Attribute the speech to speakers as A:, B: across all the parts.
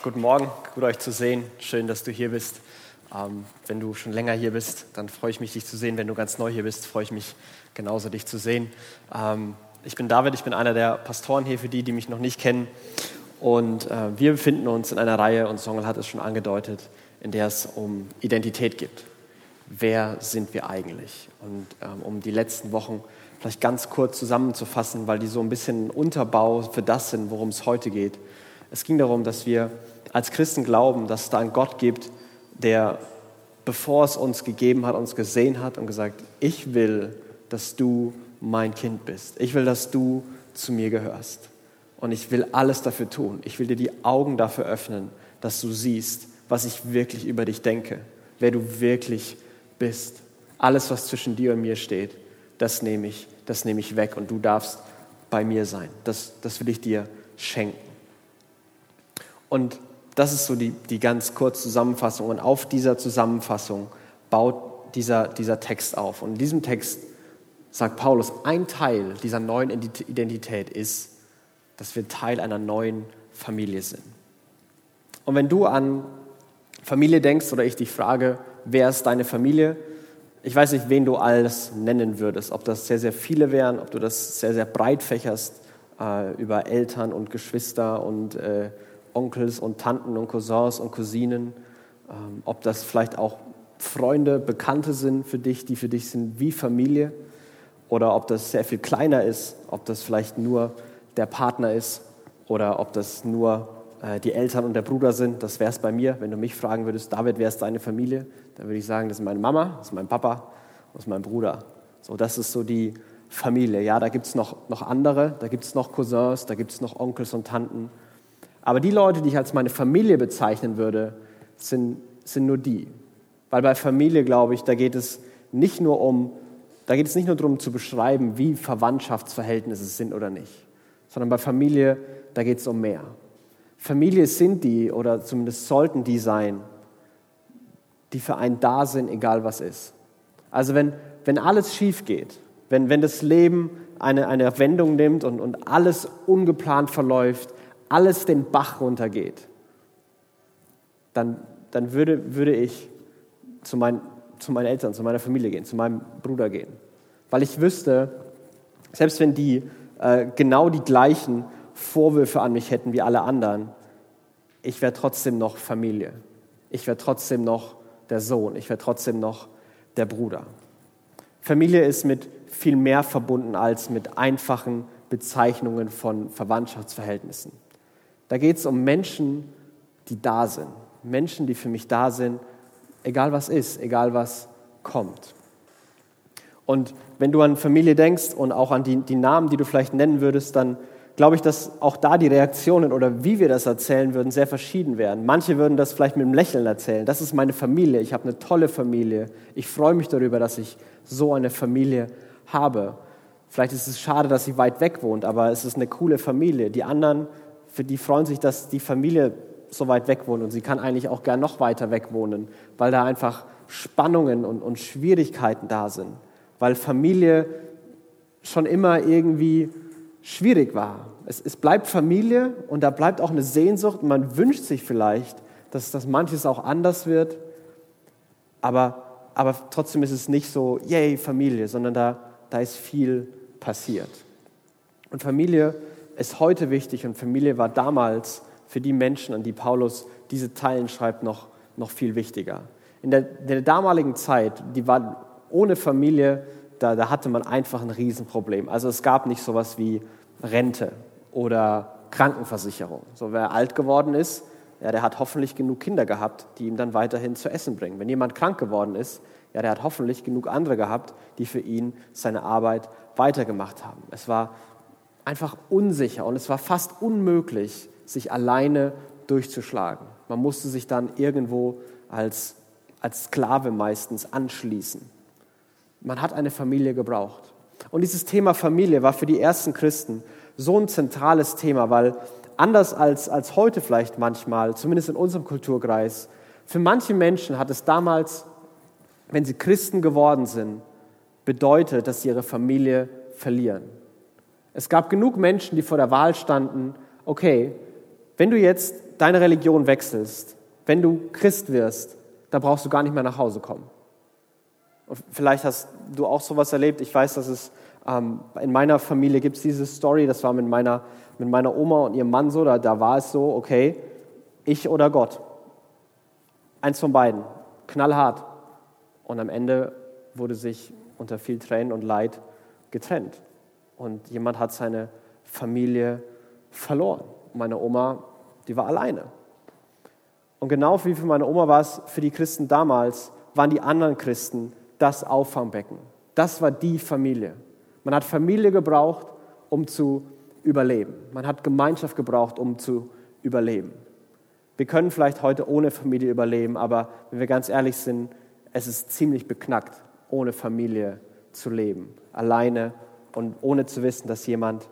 A: Guten Morgen, gut euch zu sehen. Schön, dass du hier bist. Ähm, wenn du schon länger hier bist, dann freue ich mich, dich zu sehen. Wenn du ganz neu hier bist, freue ich mich genauso, dich zu sehen. Ähm, ich bin David, ich bin einer der Pastoren hier für die, die mich noch nicht kennen. Und äh, wir befinden uns in einer Reihe, und Songel hat es schon angedeutet, in der es um Identität geht. Wer sind wir eigentlich? Und ähm, um die letzten Wochen vielleicht ganz kurz zusammenzufassen, weil die so ein bisschen Unterbau für das sind, worum es heute geht es ging darum, dass wir als Christen glauben, dass es da einen Gott gibt, der, bevor es uns gegeben hat, uns gesehen hat und gesagt, ich will, dass du mein Kind bist. Ich will, dass du zu mir gehörst. Und ich will alles dafür tun. Ich will dir die Augen dafür öffnen, dass du siehst, was ich wirklich über dich denke, wer du wirklich bist. Alles, was zwischen dir und mir steht, das nehme ich, das nehme ich weg und du darfst bei mir sein. Das, das will ich dir schenken. Und das ist so die, die ganz kurze Zusammenfassung. Und auf dieser Zusammenfassung baut dieser, dieser Text auf. Und in diesem Text sagt Paulus, ein Teil dieser neuen Identität ist, dass wir Teil einer neuen Familie sind. Und wenn du an Familie denkst oder ich dich frage, wer ist deine Familie? Ich weiß nicht, wen du alles nennen würdest, ob das sehr, sehr viele wären, ob du das sehr, sehr breit fächerst äh, über Eltern und Geschwister und äh, Onkels und Tanten und Cousins und Cousinen, ähm, ob das vielleicht auch Freunde, Bekannte sind für dich, die für dich sind wie Familie, oder ob das sehr viel kleiner ist, ob das vielleicht nur der Partner ist oder ob das nur äh, die Eltern und der Bruder sind. Das wäre es bei mir. Wenn du mich fragen würdest, David, wer ist deine Familie? Dann würde ich sagen, das ist meine Mama, das ist mein Papa, das ist mein Bruder. So, das ist so die Familie. Ja, da gibt es noch, noch andere, da gibt es noch Cousins, da gibt es noch Onkels und Tanten. Aber die Leute, die ich als meine Familie bezeichnen würde, sind, sind nur die. Weil bei Familie, glaube ich, da geht es nicht nur um, da geht es nicht nur darum zu beschreiben, wie Verwandtschaftsverhältnisse sind oder nicht, sondern bei Familie, da geht es um mehr. Familie sind die, oder zumindest sollten die sein, die für einen da sind, egal was ist. Also wenn, wenn alles schief geht, wenn, wenn das Leben eine, eine Wendung nimmt und, und alles ungeplant verläuft, alles den Bach runtergeht, dann, dann würde, würde ich zu, mein, zu meinen Eltern, zu meiner Familie gehen, zu meinem Bruder gehen. Weil ich wüsste, selbst wenn die äh, genau die gleichen Vorwürfe an mich hätten wie alle anderen, ich wäre trotzdem noch Familie. Ich wäre trotzdem noch der Sohn. Ich wäre trotzdem noch der Bruder. Familie ist mit viel mehr verbunden als mit einfachen Bezeichnungen von Verwandtschaftsverhältnissen. Da geht es um Menschen, die da sind. Menschen, die für mich da sind, egal was ist, egal was kommt. Und wenn du an Familie denkst und auch an die, die Namen, die du vielleicht nennen würdest, dann glaube ich, dass auch da die Reaktionen oder wie wir das erzählen würden, sehr verschieden wären. Manche würden das vielleicht mit einem Lächeln erzählen. Das ist meine Familie. Ich habe eine tolle Familie. Ich freue mich darüber, dass ich so eine Familie habe. Vielleicht ist es schade, dass sie weit weg wohnt, aber es ist eine coole Familie. Die anderen für die freuen sich, dass die Familie so weit weg wohnt und sie kann eigentlich auch gern noch weiter weg wohnen, weil da einfach Spannungen und, und Schwierigkeiten da sind, weil Familie schon immer irgendwie schwierig war. Es, es bleibt Familie und da bleibt auch eine Sehnsucht und man wünscht sich vielleicht, dass, dass manches auch anders wird, aber, aber trotzdem ist es nicht so, yay, Familie, sondern da, da ist viel passiert. Und Familie ist heute wichtig und Familie war damals für die Menschen, an die Paulus diese Teilen schreibt, noch, noch viel wichtiger. In der, der damaligen Zeit, die war ohne Familie, da, da hatte man einfach ein Riesenproblem. Also es gab nicht sowas wie Rente oder Krankenversicherung. So wer alt geworden ist, ja, der hat hoffentlich genug Kinder gehabt, die ihm dann weiterhin zu essen bringen. Wenn jemand krank geworden ist, ja, der hat hoffentlich genug andere gehabt, die für ihn seine Arbeit weitergemacht haben. Es war einfach unsicher und es war fast unmöglich, sich alleine durchzuschlagen. Man musste sich dann irgendwo als, als Sklave meistens anschließen. Man hat eine Familie gebraucht. Und dieses Thema Familie war für die ersten Christen so ein zentrales Thema, weil anders als, als heute vielleicht manchmal, zumindest in unserem Kulturkreis, für manche Menschen hat es damals, wenn sie Christen geworden sind, bedeutet, dass sie ihre Familie verlieren. Es gab genug Menschen, die vor der Wahl standen, okay, wenn du jetzt deine Religion wechselst, wenn du Christ wirst, da brauchst du gar nicht mehr nach Hause kommen. Und vielleicht hast du auch sowas erlebt. Ich weiß, dass es ähm, in meiner Familie gibt es diese Story, das war mit meiner, mit meiner Oma und ihrem Mann so, da, da war es so, okay, ich oder Gott. Eins von beiden, knallhart. Und am Ende wurde sich unter viel Tränen und Leid getrennt. Und jemand hat seine Familie verloren. Meine Oma, die war alleine. Und genau wie für meine Oma war es für die Christen damals, waren die anderen Christen das Auffangbecken. Das war die Familie. Man hat Familie gebraucht, um zu überleben. Man hat Gemeinschaft gebraucht, um zu überleben. Wir können vielleicht heute ohne Familie überleben, aber wenn wir ganz ehrlich sind, es ist ziemlich beknackt, ohne Familie zu leben. Alleine und ohne zu wissen, dass jemand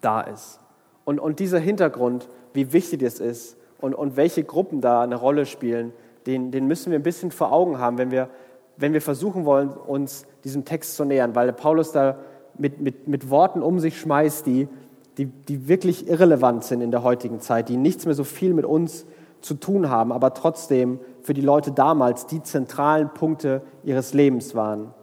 A: da ist. Und, und dieser Hintergrund, wie wichtig es ist und, und welche Gruppen da eine Rolle spielen, den, den müssen wir ein bisschen vor Augen haben, wenn wir, wenn wir versuchen wollen, uns diesem Text zu nähern, weil Paulus da mit, mit, mit Worten um sich schmeißt, die, die, die wirklich irrelevant sind in der heutigen Zeit, die nichts mehr so viel mit uns zu tun haben, aber trotzdem für die Leute damals die zentralen Punkte ihres Lebens waren.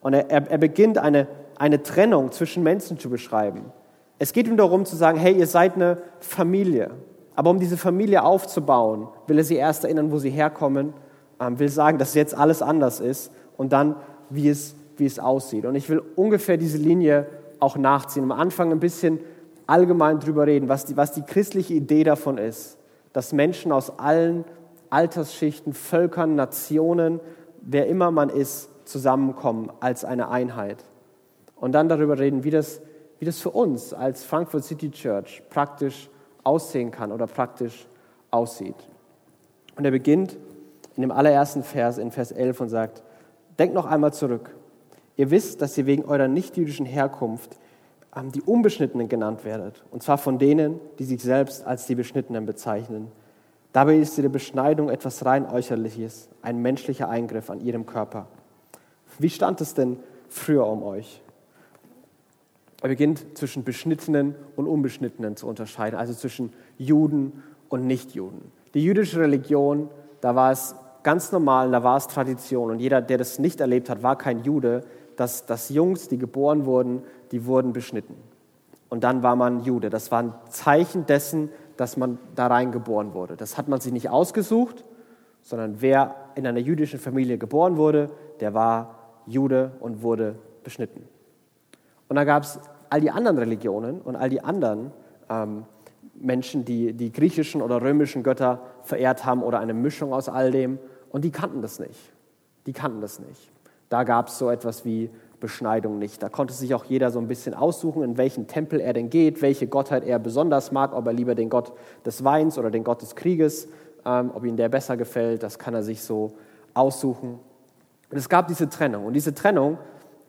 A: Und er, er, beginnt eine, eine Trennung zwischen Menschen zu beschreiben. Es geht ihm darum zu sagen, hey, ihr seid eine Familie. Aber um diese Familie aufzubauen, will er sie erst erinnern, wo sie herkommen, ähm, will sagen, dass jetzt alles anders ist und dann, wie es, wie es aussieht. Und ich will ungefähr diese Linie auch nachziehen. Am Anfang ein bisschen allgemein drüber reden, was die, was die christliche Idee davon ist, dass Menschen aus allen Altersschichten, Völkern, Nationen, wer immer man ist, zusammenkommen als eine Einheit. Und dann darüber reden, wie das, wie das für uns als Frankfurt City Church praktisch aussehen kann oder praktisch aussieht. Und er beginnt in dem allerersten Vers, in Vers 11 und sagt, denkt noch einmal zurück. Ihr wisst, dass ihr wegen eurer nichtjüdischen Herkunft ähm, die Unbeschnittenen genannt werdet, und zwar von denen, die sich selbst als die Beschnittenen bezeichnen. Dabei ist ihre Beschneidung etwas rein äußerliches, ein menschlicher Eingriff an ihrem Körper. Wie stand es denn früher um euch? Er beginnt zwischen Beschnittenen und Unbeschnittenen zu unterscheiden, also zwischen Juden und Nichtjuden. Die jüdische Religion, da war es ganz normal, da war es Tradition und jeder, der das nicht erlebt hat, war kein Jude, dass, dass Jungs, die geboren wurden, die wurden beschnitten. Und dann war man Jude. Das war ein Zeichen dessen, dass man da reingeboren wurde. Das hat man sich nicht ausgesucht, sondern wer in einer jüdischen Familie geboren wurde, der war Jude und wurde beschnitten. Und da gab es all die anderen Religionen und all die anderen ähm, Menschen, die die griechischen oder römischen Götter verehrt haben oder eine Mischung aus all dem. Und die kannten das nicht. Die kannten das nicht. Da gab es so etwas wie Beschneidung nicht. Da konnte sich auch jeder so ein bisschen aussuchen, in welchen Tempel er denn geht, welche Gottheit er besonders mag, ob er lieber den Gott des Weins oder den Gott des Krieges, ähm, ob ihm der besser gefällt, das kann er sich so aussuchen. Und es gab diese Trennung. Und diese Trennung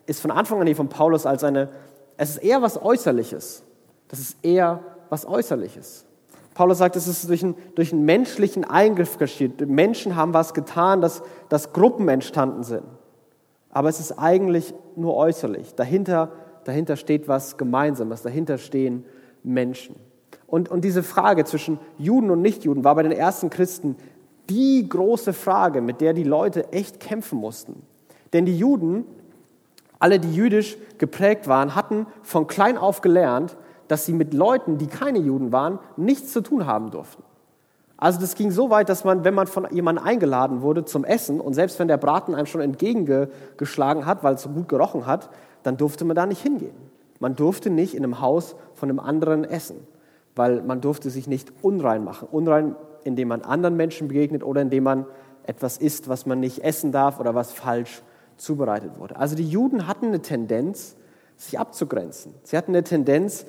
A: ist von Anfang an hier von Paulus als eine es ist eher was Äußerliches. Das ist eher was Äußerliches. Paulus sagt, es ist durch einen, durch einen menschlichen Eingriff geschieht. Menschen haben was getan, dass, dass Gruppen entstanden sind. Aber es ist eigentlich nur äußerlich. Dahinter, dahinter steht was Gemeinsames, dahinter stehen Menschen. Und, und diese Frage zwischen Juden und Nichtjuden war bei den ersten Christen die große Frage, mit der die Leute echt kämpfen mussten. Denn die Juden alle, die jüdisch geprägt waren, hatten von klein auf gelernt, dass sie mit Leuten, die keine Juden waren, nichts zu tun haben durften. Also das ging so weit, dass man, wenn man von jemandem eingeladen wurde zum Essen und selbst wenn der Braten einem schon entgegengeschlagen hat, weil es so gut gerochen hat, dann durfte man da nicht hingehen. Man durfte nicht in einem Haus von einem anderen essen, weil man durfte sich nicht unrein machen. Unrein, indem man anderen Menschen begegnet oder indem man etwas isst, was man nicht essen darf oder was falsch ist zubereitet wurde. Also die Juden hatten eine Tendenz, sich abzugrenzen. Sie hatten eine Tendenz,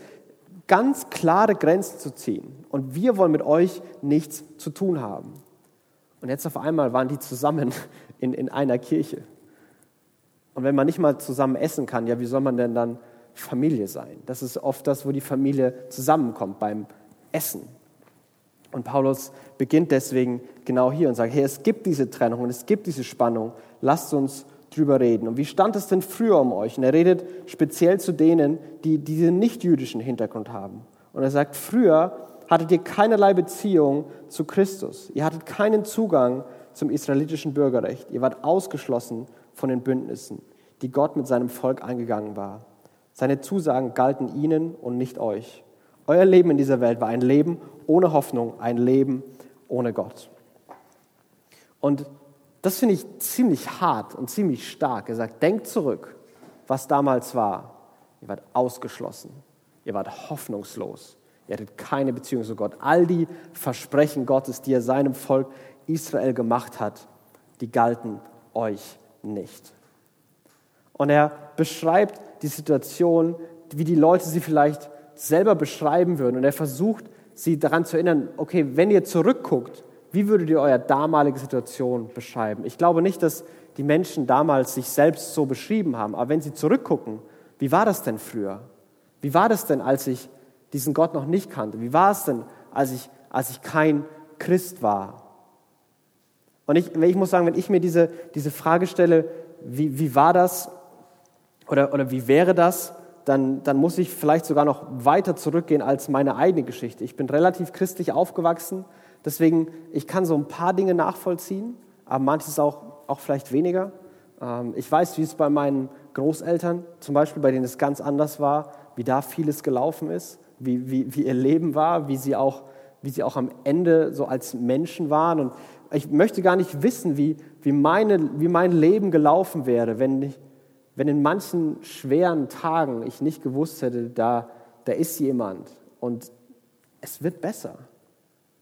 A: ganz klare Grenzen zu ziehen. Und wir wollen mit euch nichts zu tun haben. Und jetzt auf einmal waren die zusammen in, in einer Kirche. Und wenn man nicht mal zusammen essen kann, ja, wie soll man denn dann Familie sein? Das ist oft das, wo die Familie zusammenkommt beim Essen. Und Paulus beginnt deswegen genau hier und sagt, hey, es gibt diese Trennung und es gibt diese Spannung. Lasst uns drüber reden. Und wie stand es denn früher um euch? Und er redet speziell zu denen, die diesen nicht-jüdischen Hintergrund haben. Und er sagt, früher hattet ihr keinerlei Beziehung zu Christus. Ihr hattet keinen Zugang zum israelitischen Bürgerrecht. Ihr wart ausgeschlossen von den Bündnissen, die Gott mit seinem Volk eingegangen war. Seine Zusagen galten ihnen und nicht euch. Euer Leben in dieser Welt war ein Leben ohne Hoffnung, ein Leben ohne Gott. Und das finde ich ziemlich hart und ziemlich stark. Er sagt, denkt zurück, was damals war. Ihr wart ausgeschlossen. Ihr wart hoffnungslos. Ihr hattet keine Beziehung zu Gott. All die Versprechen Gottes, die er seinem Volk Israel gemacht hat, die galten euch nicht. Und er beschreibt die Situation, wie die Leute sie vielleicht selber beschreiben würden. Und er versucht, sie daran zu erinnern, okay, wenn ihr zurückguckt, wie würdet ihr eure damalige Situation beschreiben? Ich glaube nicht, dass die Menschen damals sich selbst so beschrieben haben, aber wenn sie zurückgucken, wie war das denn früher? Wie war das denn, als ich diesen Gott noch nicht kannte? Wie war es denn, als ich, als ich kein Christ war? Und ich, ich muss sagen, wenn ich mir diese, diese Frage stelle, wie, wie war das oder, oder wie wäre das, dann, dann muss ich vielleicht sogar noch weiter zurückgehen als meine eigene Geschichte. Ich bin relativ christlich aufgewachsen, deswegen ich kann so ein paar Dinge nachvollziehen, aber manches auch, auch vielleicht weniger. Ähm, ich weiß, wie es bei meinen Großeltern, zum Beispiel bei denen es ganz anders war, wie da vieles gelaufen ist, wie, wie, wie ihr Leben war, wie sie, auch, wie sie auch am Ende so als Menschen waren. Und ich möchte gar nicht wissen, wie, wie, meine, wie mein Leben gelaufen wäre, wenn ich, wenn in manchen schweren Tagen ich nicht gewusst hätte, da, da ist jemand und es wird besser.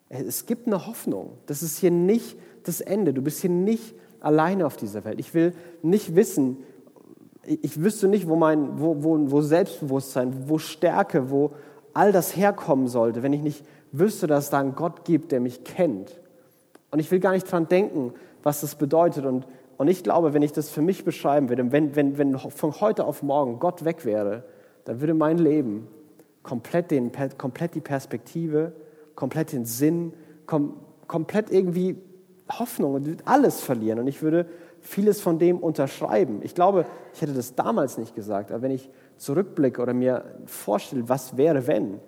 A: Es gibt eine Hoffnung. Das ist hier nicht das Ende. Du bist hier nicht alleine auf dieser Welt. Ich will nicht wissen, ich wüsste nicht, wo, mein, wo, wo, wo Selbstbewusstsein, wo Stärke, wo all das herkommen sollte, wenn ich nicht wüsste, dass es da einen Gott gibt, der mich kennt. Und ich will gar nicht dran denken, was das bedeutet. Und und ich glaube, wenn ich das für mich beschreiben würde, wenn, wenn, wenn von heute auf morgen Gott weg wäre, dann würde mein Leben komplett, den, komplett die Perspektive, komplett den Sinn, kom, komplett irgendwie Hoffnung und alles verlieren. Und ich würde vieles von dem unterschreiben. Ich glaube, ich hätte das damals nicht gesagt, aber wenn ich zurückblicke oder mir vorstelle, was wäre, wenn,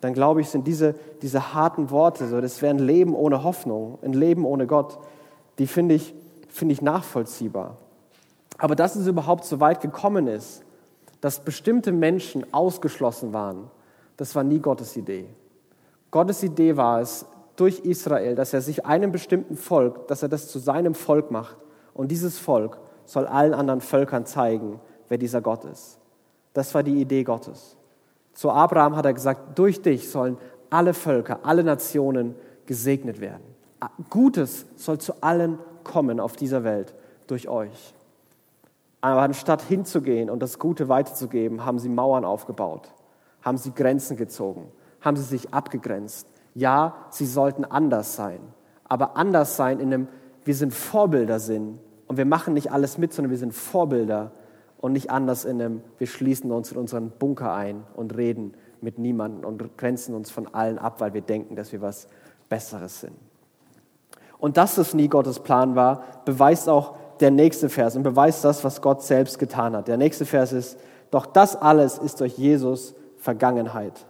A: dann glaube ich, sind diese, diese harten Worte, so, das wäre ein Leben ohne Hoffnung, ein Leben ohne Gott, die finde ich finde ich nachvollziehbar. Aber dass es überhaupt so weit gekommen ist, dass bestimmte Menschen ausgeschlossen waren, das war nie Gottes Idee. Gottes Idee war es durch Israel, dass er sich einem bestimmten Volk, dass er das zu seinem Volk macht. Und dieses Volk soll allen anderen Völkern zeigen, wer dieser Gott ist. Das war die Idee Gottes. Zu Abraham hat er gesagt, durch dich sollen alle Völker, alle Nationen gesegnet werden. Gutes soll zu allen kommen auf dieser Welt durch euch. Aber anstatt hinzugehen und das Gute weiterzugeben, haben sie Mauern aufgebaut, haben sie Grenzen gezogen, haben sie sich abgegrenzt. Ja, sie sollten anders sein, aber anders sein in einem, wir sind Vorbilder sind und wir machen nicht alles mit, sondern wir sind Vorbilder und nicht anders in einem, wir schließen uns in unseren Bunker ein und reden mit niemandem und grenzen uns von allen ab, weil wir denken, dass wir was Besseres sind. Und dass es nie Gottes Plan war, beweist auch der nächste Vers und beweist das, was Gott selbst getan hat. Der nächste Vers ist, doch das alles ist durch Jesus Vergangenheit.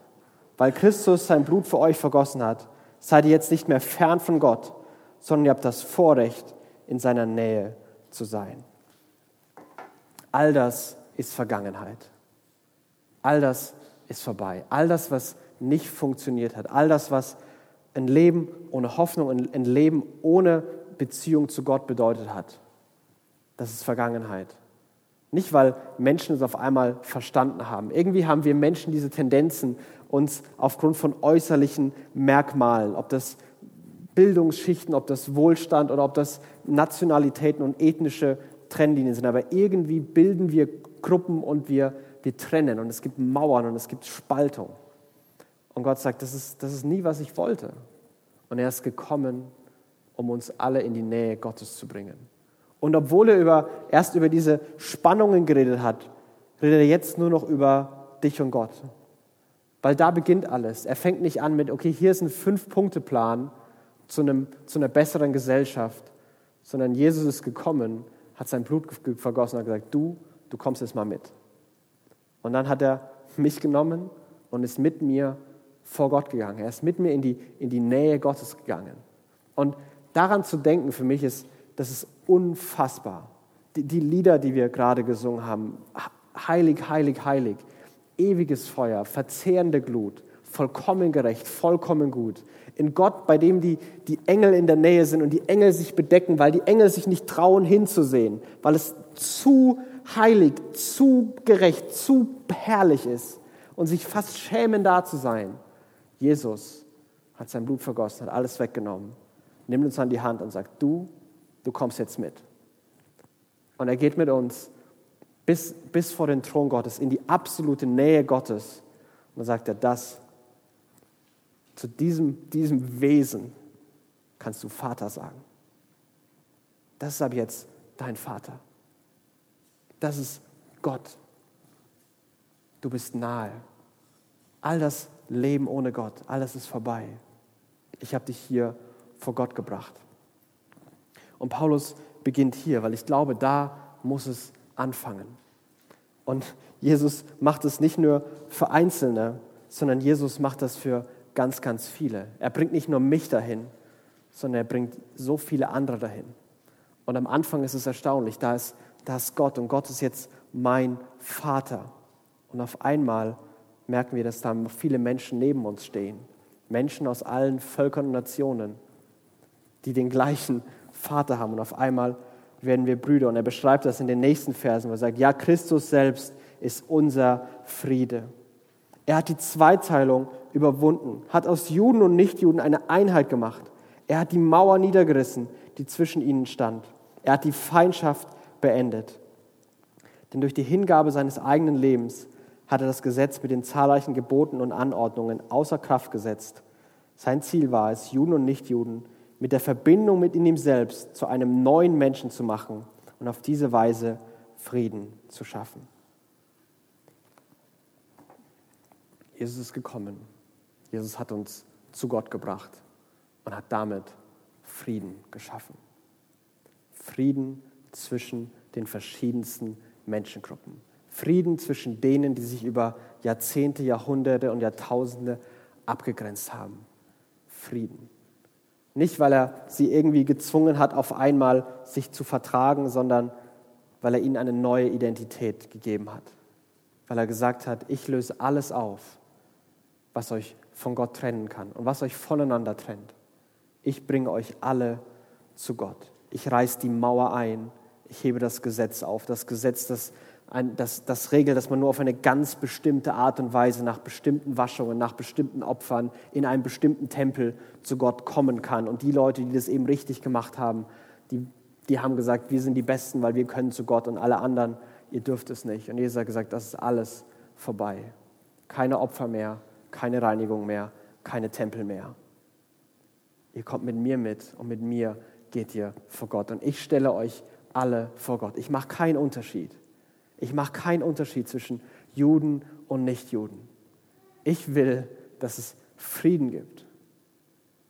A: Weil Christus sein Blut für euch vergossen hat, seid ihr jetzt nicht mehr fern von Gott, sondern ihr habt das Vorrecht, in seiner Nähe zu sein. All das ist Vergangenheit. All das ist vorbei. All das, was nicht funktioniert hat, all das, was ein Leben ohne Hoffnung, ein Leben ohne Beziehung zu Gott bedeutet hat. Das ist Vergangenheit. Nicht, weil Menschen es auf einmal verstanden haben. Irgendwie haben wir Menschen diese Tendenzen, uns aufgrund von äußerlichen Merkmalen, ob das Bildungsschichten, ob das Wohlstand oder ob das Nationalitäten und ethnische Trennlinien sind. Aber irgendwie bilden wir Gruppen und wir, wir trennen und es gibt Mauern und es gibt Spaltung. Und Gott sagt, das ist, das ist nie, was ich wollte. Und er ist gekommen, um uns alle in die Nähe Gottes zu bringen. Und obwohl er über, erst über diese Spannungen geredet hat, redet er jetzt nur noch über dich und Gott. Weil da beginnt alles. Er fängt nicht an mit, okay, hier ist ein Fünf-Punkte-Plan zu, zu einer besseren Gesellschaft, sondern Jesus ist gekommen, hat sein Blut vergossen und hat gesagt, du, du kommst jetzt mal mit. Und dann hat er mich genommen und ist mit mir vor Gott gegangen. Er ist mit mir in die, in die Nähe Gottes gegangen. Und daran zu denken für mich ist, das ist unfassbar. Die, die Lieder, die wir gerade gesungen haben, heilig, heilig, heilig, ewiges Feuer, verzehrende Glut, vollkommen gerecht, vollkommen gut. In Gott, bei dem die, die Engel in der Nähe sind und die Engel sich bedecken, weil die Engel sich nicht trauen hinzusehen, weil es zu heilig, zu gerecht, zu herrlich ist und sich fast schämen, da zu sein. Jesus hat sein Blut vergossen, hat alles weggenommen, nimmt uns an die Hand und sagt, du, du kommst jetzt mit. Und er geht mit uns bis, bis vor den Thron Gottes, in die absolute Nähe Gottes. Und dann sagt er, das, zu diesem, diesem Wesen kannst du Vater sagen. Das ist ab jetzt dein Vater. Das ist Gott. Du bist nahe. All das Leben ohne Gott, alles ist vorbei. Ich habe dich hier vor Gott gebracht. Und Paulus beginnt hier, weil ich glaube, da muss es anfangen. Und Jesus macht es nicht nur für Einzelne, sondern Jesus macht das für ganz, ganz viele. Er bringt nicht nur mich dahin, sondern er bringt so viele andere dahin. Und am Anfang ist es erstaunlich, da ist, da ist Gott und Gott ist jetzt mein Vater. Und auf einmal merken wir, dass da viele Menschen neben uns stehen. Menschen aus allen Völkern und Nationen, die den gleichen Vater haben. Und auf einmal werden wir Brüder. Und er beschreibt das in den nächsten Versen, wo er sagt, ja, Christus selbst ist unser Friede. Er hat die Zweiteilung überwunden, hat aus Juden und Nichtjuden eine Einheit gemacht. Er hat die Mauer niedergerissen, die zwischen ihnen stand. Er hat die Feindschaft beendet. Denn durch die Hingabe seines eigenen Lebens hat er das Gesetz mit den zahlreichen Geboten und Anordnungen außer Kraft gesetzt. Sein Ziel war es, Juden und Nichtjuden mit der Verbindung mit ihm selbst zu einem neuen Menschen zu machen und auf diese Weise Frieden zu schaffen. Jesus ist gekommen. Jesus hat uns zu Gott gebracht und hat damit Frieden geschaffen. Frieden zwischen den verschiedensten Menschengruppen. Frieden zwischen denen, die sich über Jahrzehnte, Jahrhunderte und Jahrtausende abgegrenzt haben. Frieden. Nicht, weil er sie irgendwie gezwungen hat, auf einmal sich zu vertragen, sondern weil er ihnen eine neue Identität gegeben hat. Weil er gesagt hat, ich löse alles auf, was euch von Gott trennen kann und was euch voneinander trennt. Ich bringe euch alle zu Gott. Ich reiß die Mauer ein. Ich hebe das Gesetz auf. Das Gesetz, das ein, das, das regelt, dass man nur auf eine ganz bestimmte Art und Weise nach bestimmten Waschungen, nach bestimmten Opfern in einem bestimmten Tempel zu Gott kommen kann. Und die Leute, die das eben richtig gemacht haben, die, die haben gesagt, wir sind die Besten, weil wir können zu Gott und alle anderen, ihr dürft es nicht. Und Jesus hat gesagt, das ist alles vorbei. Keine Opfer mehr, keine Reinigung mehr, keine Tempel mehr. Ihr kommt mit mir mit und mit mir geht ihr vor Gott. Und ich stelle euch alle vor Gott. Ich mache keinen Unterschied. Ich mache keinen Unterschied zwischen Juden und Nichtjuden. Ich will, dass es Frieden gibt.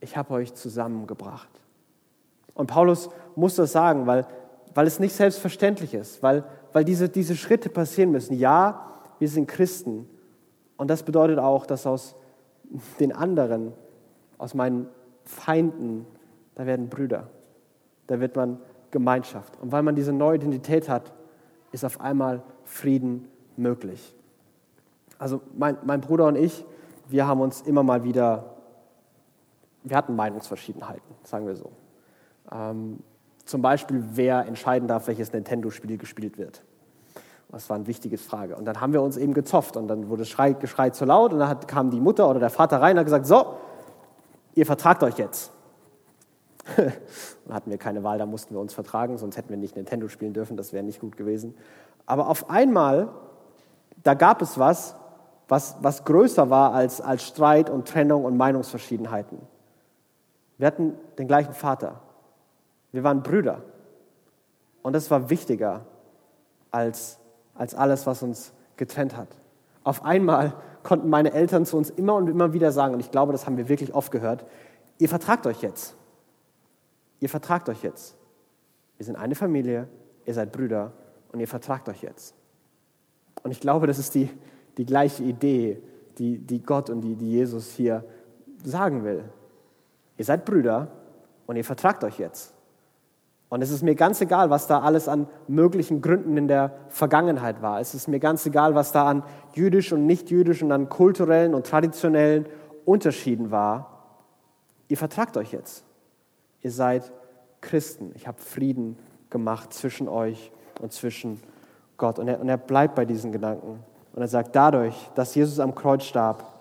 A: Ich habe euch zusammengebracht. Und Paulus muss das sagen, weil, weil es nicht selbstverständlich ist, weil, weil diese, diese Schritte passieren müssen. Ja, wir sind Christen. Und das bedeutet auch, dass aus den anderen, aus meinen Feinden, da werden Brüder. Da wird man Gemeinschaft. Und weil man diese neue Identität hat, ist auf einmal Frieden möglich. Also mein, mein Bruder und ich, wir haben uns immer mal wieder, wir hatten Meinungsverschiedenheiten, sagen wir so. Ähm, zum Beispiel, wer entscheiden darf, welches Nintendo-Spiel gespielt wird. Das war eine wichtige Frage. Und dann haben wir uns eben gezofft und dann wurde Schrei, Geschrei zu laut und dann hat, kam die Mutter oder der Vater rein und hat gesagt, so, ihr vertragt euch jetzt. Hatten wir keine Wahl, da mussten wir uns vertragen, sonst hätten wir nicht Nintendo spielen dürfen, das wäre nicht gut gewesen. Aber auf einmal, da gab es was, was, was größer war als, als Streit und Trennung und Meinungsverschiedenheiten. Wir hatten den gleichen Vater. Wir waren Brüder. Und das war wichtiger als, als alles, was uns getrennt hat. Auf einmal konnten meine Eltern zu uns immer und immer wieder sagen, und ich glaube, das haben wir wirklich oft gehört, ihr vertragt euch jetzt ihr vertragt euch jetzt. Wir sind eine Familie, ihr seid Brüder und ihr vertragt euch jetzt. Und ich glaube, das ist die, die gleiche Idee, die, die Gott und die, die Jesus hier sagen will. Ihr seid Brüder und ihr vertragt euch jetzt. Und es ist mir ganz egal, was da alles an möglichen Gründen in der Vergangenheit war. Es ist mir ganz egal, was da an jüdisch und nicht jüdisch und an kulturellen und traditionellen Unterschieden war. Ihr vertragt euch jetzt. Ihr seid Christen. Ich habe Frieden gemacht zwischen euch und zwischen Gott. Und er, und er bleibt bei diesen Gedanken. Und er sagt, dadurch, dass Jesus am Kreuz starb,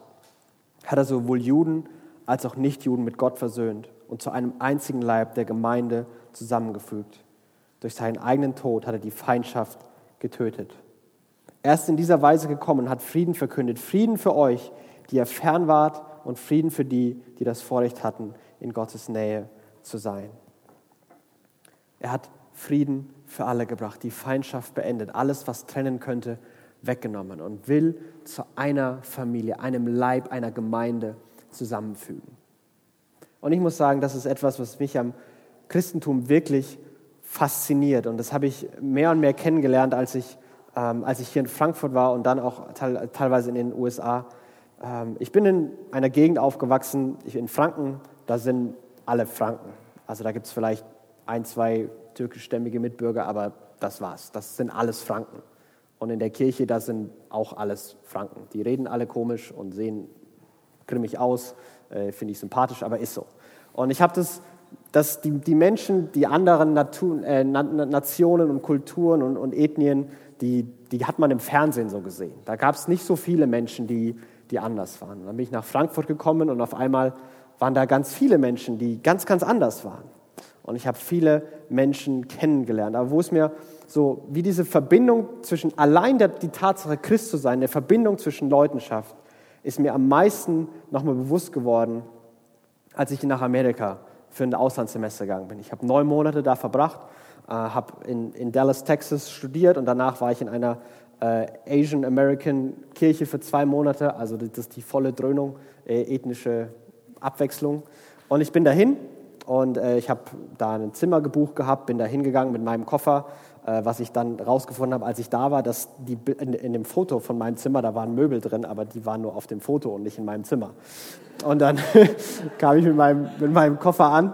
A: hat er sowohl Juden als auch Nichtjuden mit Gott versöhnt und zu einem einzigen Leib der Gemeinde zusammengefügt. Durch seinen eigenen Tod hat er die Feindschaft getötet. Er ist in dieser Weise gekommen und hat Frieden verkündet. Frieden für euch, die ihr fern wart, und Frieden für die, die das Vorrecht hatten, in Gottes Nähe zu sein. Er hat Frieden für alle gebracht, die Feindschaft beendet, alles, was trennen könnte, weggenommen und will zu einer Familie, einem Leib, einer Gemeinde zusammenfügen. Und ich muss sagen, das ist etwas, was mich am Christentum wirklich fasziniert. Und das habe ich mehr und mehr kennengelernt, als ich, ähm, als ich hier in Frankfurt war und dann auch te teilweise in den USA. Ähm, ich bin in einer Gegend aufgewachsen, ich, in Franken, da sind alle Franken. Also da gibt es vielleicht ein, zwei türkischstämmige Mitbürger, aber das war's. Das sind alles Franken. Und in der Kirche, da sind auch alles Franken. Die reden alle komisch und sehen grimmig aus, äh, finde ich sympathisch, aber ist so. Und ich habe das dass die, die Menschen, die anderen Natur, äh, Nationen und Kulturen und, und Ethnien, die, die hat man im Fernsehen so gesehen. Da gab es nicht so viele Menschen, die, die anders waren. Dann bin ich nach Frankfurt gekommen und auf einmal waren da ganz viele Menschen, die ganz, ganz anders waren. Und ich habe viele Menschen kennengelernt. Aber wo es mir so, wie diese Verbindung zwischen allein der, die Tatsache, Christ zu sein, der Verbindung zwischen Leuten schafft, ist mir am meisten nochmal bewusst geworden, als ich nach Amerika für ein Auslandssemester gegangen bin. Ich habe neun Monate da verbracht, äh, habe in, in Dallas, Texas studiert und danach war ich in einer äh, Asian American Kirche für zwei Monate, also das ist die volle Dröhnung, äh, ethnische Abwechslung. Und ich bin dahin und äh, ich habe da ein Zimmer gebucht gehabt, bin da hingegangen mit meinem Koffer, äh, was ich dann rausgefunden habe, als ich da war, dass die, in, in, dem Foto von meinem Zimmer, da waren Möbel drin, aber die waren nur auf dem Foto und nicht in meinem Zimmer. Und dann kam ich mit meinem, mit meinem Koffer an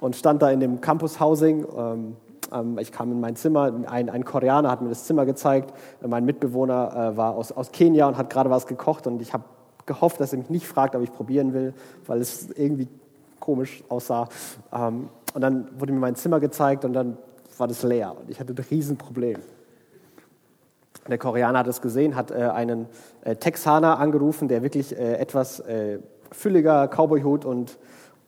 A: und stand da in dem Campus Housing. Ähm, ähm, ich kam in mein Zimmer, ein, ein, Koreaner hat mir das Zimmer gezeigt, mein Mitbewohner äh, war aus, aus Kenia und hat gerade was gekocht und ich habe gehofft, dass er mich nicht fragt, ob ich probieren will, weil es irgendwie komisch aussah. Ähm, und dann wurde mir mein Zimmer gezeigt und dann war das leer und ich hatte ein Riesenproblem. Der Koreaner hat es gesehen, hat äh, einen äh, Texaner angerufen, der wirklich äh, etwas äh, fülliger Cowboyhut und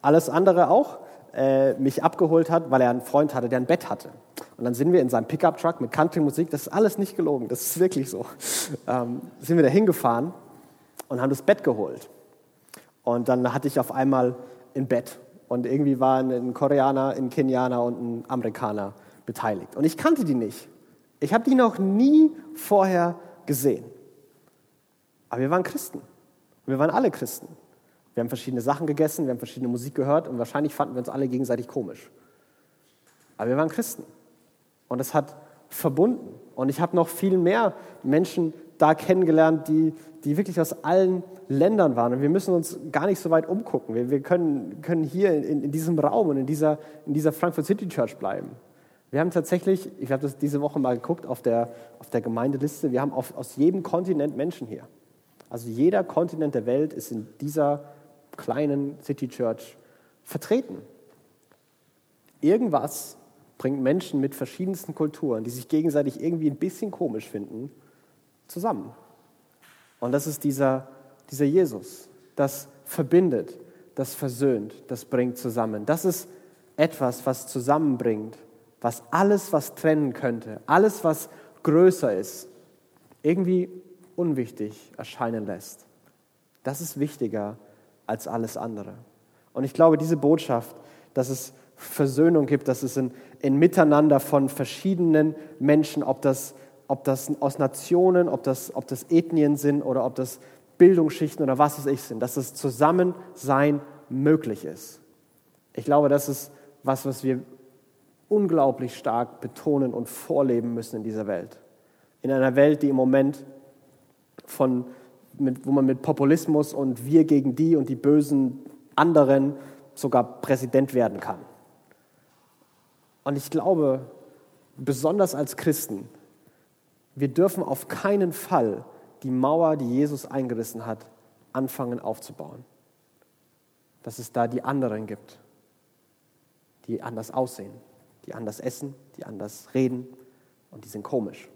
A: alles andere auch äh, mich abgeholt hat, weil er einen Freund hatte, der ein Bett hatte. Und dann sind wir in seinem Pickup-Truck mit Country-Musik, das ist alles nicht gelogen, das ist wirklich so, ähm, sind wir da hingefahren und haben das Bett geholt. Und dann hatte ich auf einmal ein Bett und irgendwie waren ein Koreaner, ein Kenianer und ein Amerikaner beteiligt. Und ich kannte die nicht. Ich habe die noch nie vorher gesehen. Aber wir waren Christen. Wir waren alle Christen. Wir haben verschiedene Sachen gegessen, wir haben verschiedene Musik gehört und wahrscheinlich fanden wir uns alle gegenseitig komisch. Aber wir waren Christen. Und es hat verbunden. Und ich habe noch viel mehr Menschen da kennengelernt, die, die wirklich aus allen Ländern waren. Und wir müssen uns gar nicht so weit umgucken. Wir, wir können, können hier in, in diesem Raum und in dieser, in dieser Frankfurt City Church bleiben. Wir haben tatsächlich, ich habe das diese Woche mal geguckt auf der, auf der Gemeindeliste, wir haben auf, aus jedem Kontinent Menschen hier. Also jeder Kontinent der Welt ist in dieser kleinen City Church vertreten. Irgendwas bringt Menschen mit verschiedensten Kulturen, die sich gegenseitig irgendwie ein bisschen komisch finden, zusammen. Und das ist dieser, dieser Jesus. Das verbindet, das versöhnt, das bringt zusammen. Das ist etwas, was zusammenbringt was alles, was trennen könnte, alles, was größer ist, irgendwie unwichtig erscheinen lässt. Das ist wichtiger als alles andere. Und ich glaube, diese Botschaft, dass es Versöhnung gibt, dass es ein, ein Miteinander von verschiedenen Menschen, ob das, ob das aus Nationen, ob das, ob das Ethnien sind oder ob das Bildungsschichten oder was es ich sind, dass das Zusammensein möglich ist. Ich glaube, das ist was, was wir unglaublich stark betonen und vorleben müssen in dieser Welt. In einer Welt, die im Moment von, mit, wo man mit Populismus und wir gegen die und die bösen anderen sogar Präsident werden kann. Und ich glaube, besonders als Christen, wir dürfen auf keinen Fall die Mauer, die Jesus eingerissen hat, anfangen aufzubauen. Dass es da die anderen gibt, die anders aussehen, die anders essen, die anders reden und die sind komisch.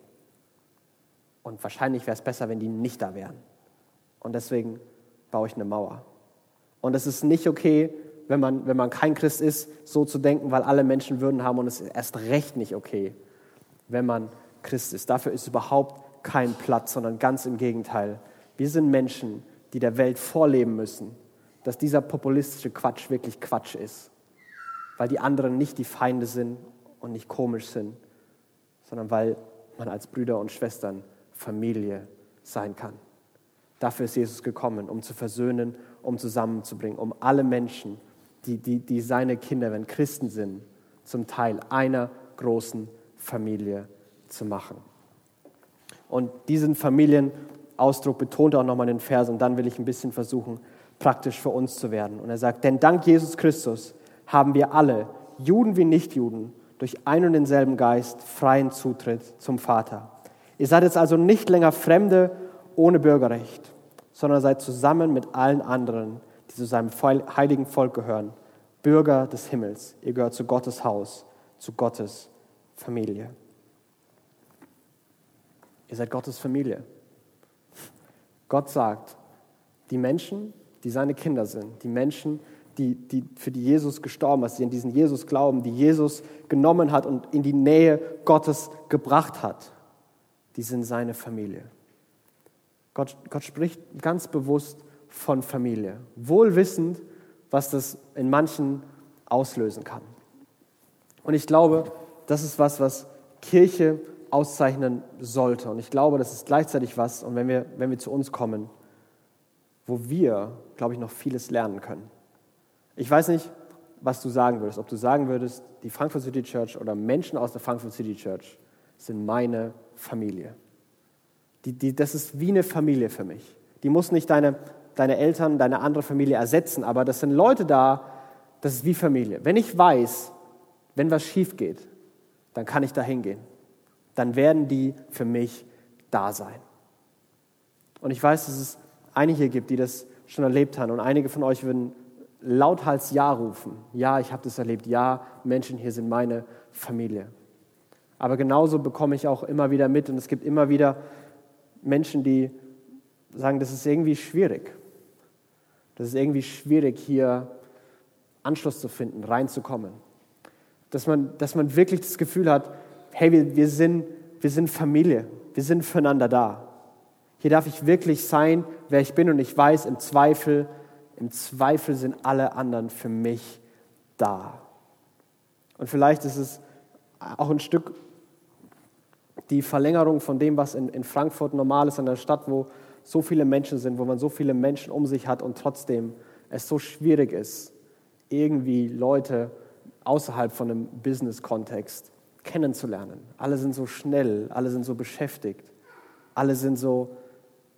A: Und wahrscheinlich wäre es besser, wenn die nicht da wären. Und deswegen baue ich eine Mauer. Und es ist nicht okay, wenn man, wenn man kein Christ ist, so zu denken, weil alle Menschen Würden haben. Und es ist erst recht nicht okay, wenn man Christ ist. Dafür ist überhaupt kein Platz, sondern ganz im Gegenteil. Wir sind Menschen, die der Welt vorleben müssen, dass dieser populistische Quatsch wirklich Quatsch ist. Weil die anderen nicht die Feinde sind und nicht komisch sind, sondern weil man als Brüder und Schwestern Familie sein kann. Dafür ist Jesus gekommen, um zu versöhnen, um zusammenzubringen, um alle Menschen, die, die, die seine Kinder, wenn Christen sind, zum Teil einer großen Familie zu machen. Und diesen Familienausdruck betont er auch nochmal in den Vers und dann will ich ein bisschen versuchen, praktisch für uns zu werden. Und er sagt, denn dank Jesus Christus haben wir alle, Juden wie Nichtjuden, durch einen und denselben Geist freien Zutritt zum Vater. Ihr seid jetzt also nicht länger Fremde ohne Bürgerrecht, sondern seid zusammen mit allen anderen, die zu seinem heiligen Volk gehören, Bürger des Himmels. Ihr gehört zu Gottes Haus, zu Gottes Familie. Ihr seid Gottes Familie. Gott sagt, die Menschen, die seine Kinder sind, die Menschen, die, die, für die Jesus gestorben ist, die an diesen Jesus glauben, die Jesus genommen hat und in die Nähe Gottes gebracht hat, die sind seine Familie. Gott, Gott spricht ganz bewusst von Familie, wohl wissend, was das in manchen auslösen kann. Und ich glaube, das ist was, was Kirche auszeichnen sollte. Und ich glaube, das ist gleichzeitig was, und wenn wir, wenn wir zu uns kommen, wo wir, glaube ich, noch vieles lernen können. Ich weiß nicht, was du sagen würdest, ob du sagen würdest, die Frankfurt City Church oder Menschen aus der Frankfurt City Church sind meine Familie. Die, die, das ist wie eine Familie für mich. Die muss nicht deine, deine Eltern, deine andere Familie ersetzen, aber das sind Leute da, das ist wie Familie. Wenn ich weiß, wenn was schief geht, dann kann ich da hingehen. Dann werden die für mich da sein. Und ich weiß, dass es einige gibt, die das schon erlebt haben. Und einige von euch würden lauthals Ja rufen. Ja, ich habe das erlebt. Ja, Menschen hier sind meine Familie. Aber genauso bekomme ich auch immer wieder mit, und es gibt immer wieder Menschen, die sagen, das ist irgendwie schwierig. Das ist irgendwie schwierig, hier Anschluss zu finden, reinzukommen. Dass man, dass man wirklich das Gefühl hat, hey, wir, wir, sind, wir sind Familie, wir sind füreinander da. Hier darf ich wirklich sein, wer ich bin und ich weiß, im Zweifel, im Zweifel sind alle anderen für mich da. Und vielleicht ist es auch ein Stück die Verlängerung von dem, was in, in Frankfurt normal ist, in einer Stadt, wo so viele Menschen sind, wo man so viele Menschen um sich hat und trotzdem es so schwierig ist, irgendwie Leute außerhalb von einem Business-Kontext kennenzulernen. Alle sind so schnell, alle sind so beschäftigt, alle sind so,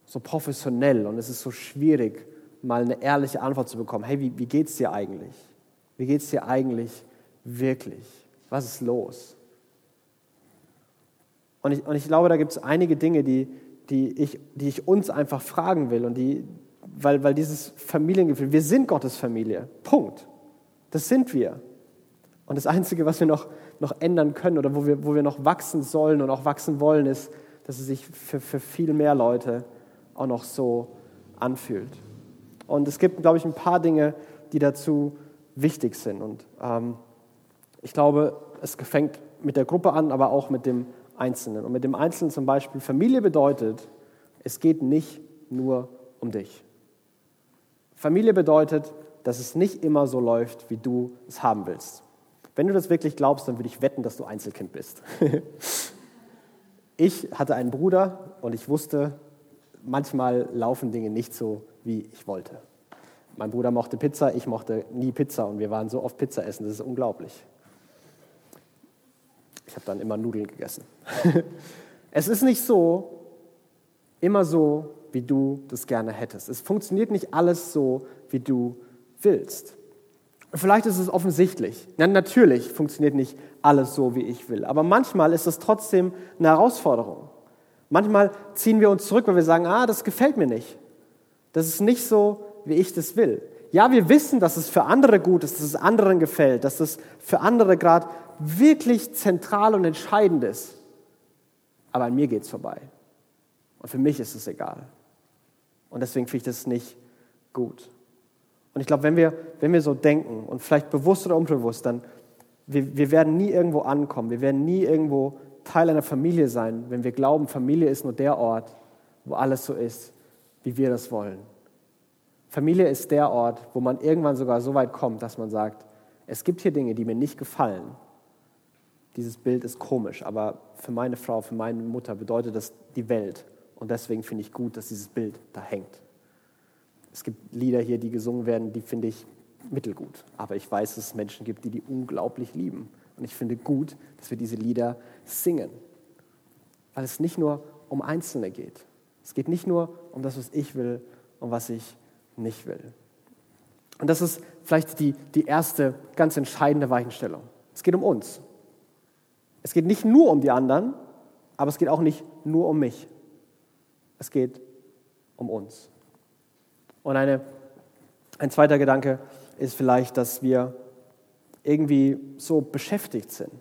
A: so professionell und es ist so schwierig, mal eine ehrliche Antwort zu bekommen. Hey, wie, wie geht es dir eigentlich? Wie geht es dir eigentlich wirklich? Was ist los? Und ich, und ich glaube, da gibt es einige Dinge, die, die, ich, die ich uns einfach fragen will. Und die, weil, weil dieses Familiengefühl, wir sind Gottes Familie. Punkt. Das sind wir. Und das Einzige, was wir noch, noch ändern können oder wo wir, wo wir noch wachsen sollen und auch wachsen wollen, ist, dass es sich für, für viel mehr Leute auch noch so anfühlt. Und es gibt, glaube ich, ein paar Dinge, die dazu wichtig sind. Und ähm, ich glaube, es fängt mit der Gruppe an, aber auch mit dem Einzelnen. Und mit dem Einzelnen zum Beispiel, Familie bedeutet, es geht nicht nur um dich. Familie bedeutet, dass es nicht immer so läuft, wie du es haben willst. Wenn du das wirklich glaubst, dann würde ich wetten, dass du Einzelkind bist. ich hatte einen Bruder und ich wusste, manchmal laufen Dinge nicht so, wie ich wollte. Mein Bruder mochte Pizza, ich mochte nie Pizza und wir waren so oft Pizza essen, das ist unglaublich. Ich habe dann immer Nudeln gegessen. es ist nicht so, immer so, wie du das gerne hättest. Es funktioniert nicht alles so, wie du willst. Vielleicht ist es offensichtlich. Ja, natürlich funktioniert nicht alles so, wie ich will. Aber manchmal ist es trotzdem eine Herausforderung. Manchmal ziehen wir uns zurück, weil wir sagen, ah, das gefällt mir nicht. Das ist nicht so, wie ich das will. Ja, wir wissen, dass es für andere gut ist, dass es anderen gefällt, dass es für andere gerade wirklich zentral und entscheidend ist. Aber an mir geht es vorbei. Und für mich ist es egal. Und deswegen finde ich das nicht gut. Und ich glaube, wenn wir, wenn wir so denken und vielleicht bewusst oder unbewusst, dann wir, wir werden nie irgendwo ankommen. Wir werden nie irgendwo Teil einer Familie sein, wenn wir glauben, Familie ist nur der Ort, wo alles so ist, wie wir das wollen. Familie ist der Ort, wo man irgendwann sogar so weit kommt, dass man sagt, es gibt hier Dinge, die mir nicht gefallen. Dieses Bild ist komisch, aber für meine Frau, für meine Mutter bedeutet das die Welt. Und deswegen finde ich gut, dass dieses Bild da hängt. Es gibt Lieder hier, die gesungen werden, die finde ich mittelgut. Aber ich weiß, dass es Menschen gibt, die die unglaublich lieben. Und ich finde gut, dass wir diese Lieder singen. Weil es nicht nur um Einzelne geht. Es geht nicht nur um das, was ich will und was ich nicht will. Und das ist vielleicht die, die erste ganz entscheidende Weichenstellung. Es geht um uns. Es geht nicht nur um die anderen, aber es geht auch nicht nur um mich. Es geht um uns. Und eine, ein zweiter Gedanke ist vielleicht, dass wir irgendwie so beschäftigt sind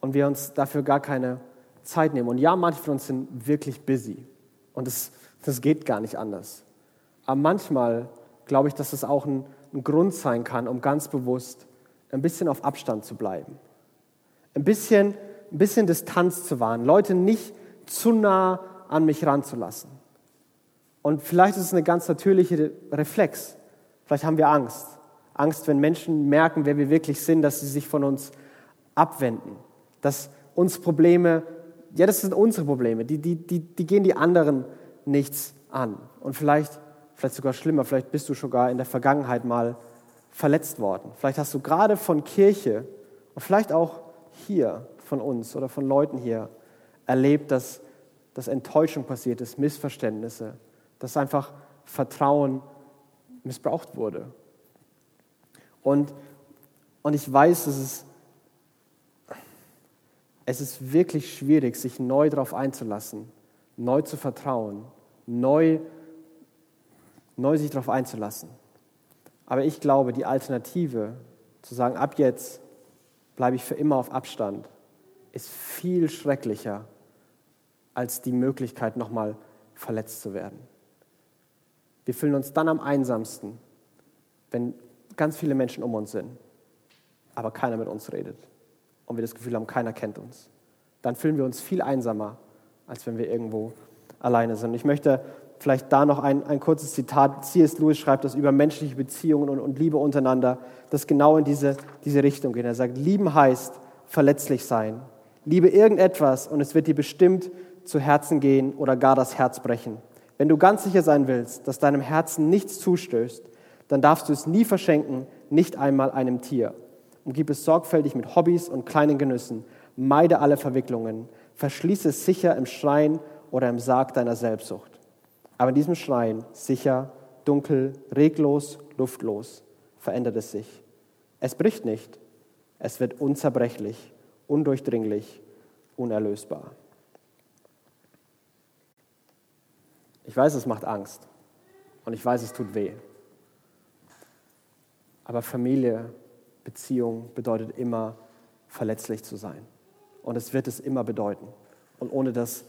A: und wir uns dafür gar keine Zeit nehmen. Und ja, manche von uns sind wirklich busy und das, das geht gar nicht anders. Aber manchmal glaube ich, dass das auch ein, ein Grund sein kann, um ganz bewusst ein bisschen auf Abstand zu bleiben. Ein bisschen, ein bisschen Distanz zu wahren, Leute nicht zu nah an mich ranzulassen. Und vielleicht ist es eine ganz natürliche Reflex. Vielleicht haben wir Angst. Angst, wenn Menschen merken, wer wir wirklich sind, dass sie sich von uns abwenden. Dass uns Probleme, ja, das sind unsere Probleme, die, die, die, die gehen die anderen nichts an. Und vielleicht vielleicht sogar schlimmer, vielleicht bist du sogar in der Vergangenheit mal verletzt worden. Vielleicht hast du gerade von Kirche und vielleicht auch hier von uns oder von Leuten hier erlebt, dass, dass Enttäuschung passiert ist, Missverständnisse, dass einfach Vertrauen missbraucht wurde. Und, und ich weiß, es, es ist wirklich schwierig, sich neu darauf einzulassen, neu zu vertrauen, neu neu sich darauf einzulassen. Aber ich glaube, die Alternative, zu sagen, ab jetzt bleibe ich für immer auf Abstand, ist viel schrecklicher als die Möglichkeit, nochmal verletzt zu werden. Wir fühlen uns dann am einsamsten, wenn ganz viele Menschen um uns sind, aber keiner mit uns redet und wir das Gefühl haben, keiner kennt uns. Dann fühlen wir uns viel einsamer, als wenn wir irgendwo alleine sind. Ich möchte vielleicht da noch ein, ein kurzes Zitat. C.S. Lewis schreibt das über menschliche Beziehungen und, und Liebe untereinander, das genau in diese, diese Richtung geht. Er sagt, lieben heißt verletzlich sein. Liebe irgendetwas und es wird dir bestimmt zu Herzen gehen oder gar das Herz brechen. Wenn du ganz sicher sein willst, dass deinem Herzen nichts zustößt, dann darfst du es nie verschenken, nicht einmal einem Tier. Umgib es sorgfältig mit Hobbys und kleinen Genüssen. Meide alle Verwicklungen. Verschließe es sicher im Schrein oder im Sarg deiner Selbstsucht. Aber in diesem Schrein, sicher, dunkel, reglos, luftlos, verändert es sich. Es bricht nicht, es wird unzerbrechlich, undurchdringlich, unerlösbar. Ich weiß, es macht Angst und ich weiß, es tut weh. Aber Familie, Beziehung bedeutet immer, verletzlich zu sein. Und es wird es immer bedeuten. Und ohne das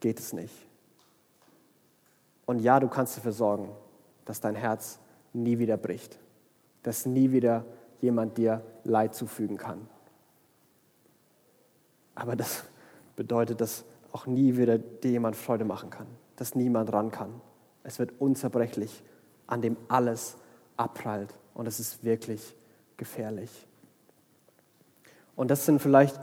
A: geht es nicht. Und ja, du kannst dafür sorgen, dass dein Herz nie wieder bricht, dass nie wieder jemand dir Leid zufügen kann. Aber das bedeutet, dass auch nie wieder dir jemand Freude machen kann, dass niemand ran kann. Es wird unzerbrechlich, an dem alles abprallt und es ist wirklich gefährlich. Und das sind vielleicht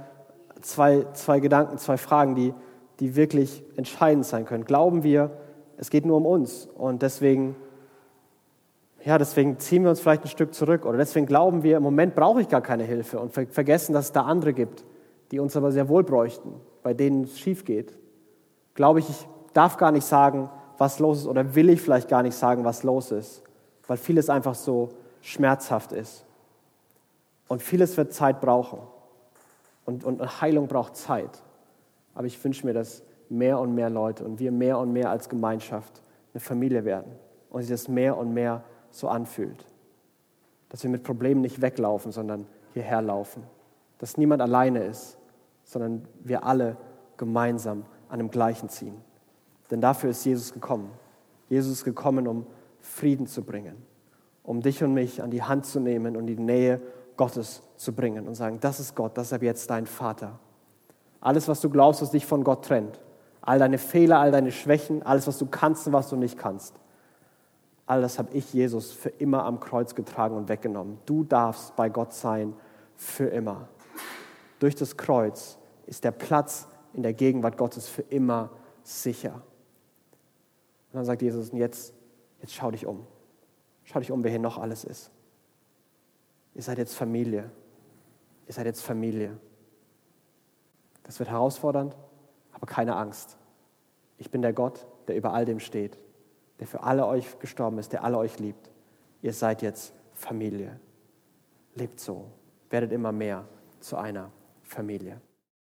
A: zwei, zwei Gedanken, zwei Fragen, die, die wirklich entscheidend sein können. Glauben wir, es geht nur um uns. Und deswegen, ja, deswegen ziehen wir uns vielleicht ein Stück zurück. Oder deswegen glauben wir, im Moment brauche ich gar keine Hilfe und vergessen, dass es da andere gibt, die uns aber sehr wohl bräuchten, bei denen es schief geht. Glaube ich, ich darf gar nicht sagen, was los ist oder will ich vielleicht gar nicht sagen, was los ist, weil vieles einfach so schmerzhaft ist. Und vieles wird Zeit brauchen. Und, und Heilung braucht Zeit. Aber ich wünsche mir, dass mehr und mehr Leute und wir mehr und mehr als Gemeinschaft eine Familie werden und sich das mehr und mehr so anfühlt. Dass wir mit Problemen nicht weglaufen, sondern hierher laufen. Dass niemand alleine ist, sondern wir alle gemeinsam an dem gleichen ziehen. Denn dafür ist Jesus gekommen. Jesus ist gekommen, um Frieden zu bringen, um dich und mich an die Hand zu nehmen und die Nähe Gottes zu bringen und sagen, das ist Gott, das ist ab jetzt dein Vater. Alles, was du glaubst, was dich von Gott trennt, all deine Fehler, all deine Schwächen, alles, was du kannst und was du nicht kannst, all das habe ich Jesus für immer am Kreuz getragen und weggenommen. Du darfst bei Gott sein für immer. Durch das Kreuz ist der Platz in der Gegenwart Gottes für immer sicher. Und dann sagt Jesus, jetzt, jetzt schau dich um. Schau dich um, wer hier noch alles ist. Ihr seid jetzt Familie. Ihr seid jetzt Familie. Das wird herausfordernd, aber keine Angst. Ich bin der Gott, der über all dem steht, der für alle euch gestorben ist, der alle euch liebt. Ihr seid jetzt Familie. Lebt so. Werdet immer mehr zu einer Familie.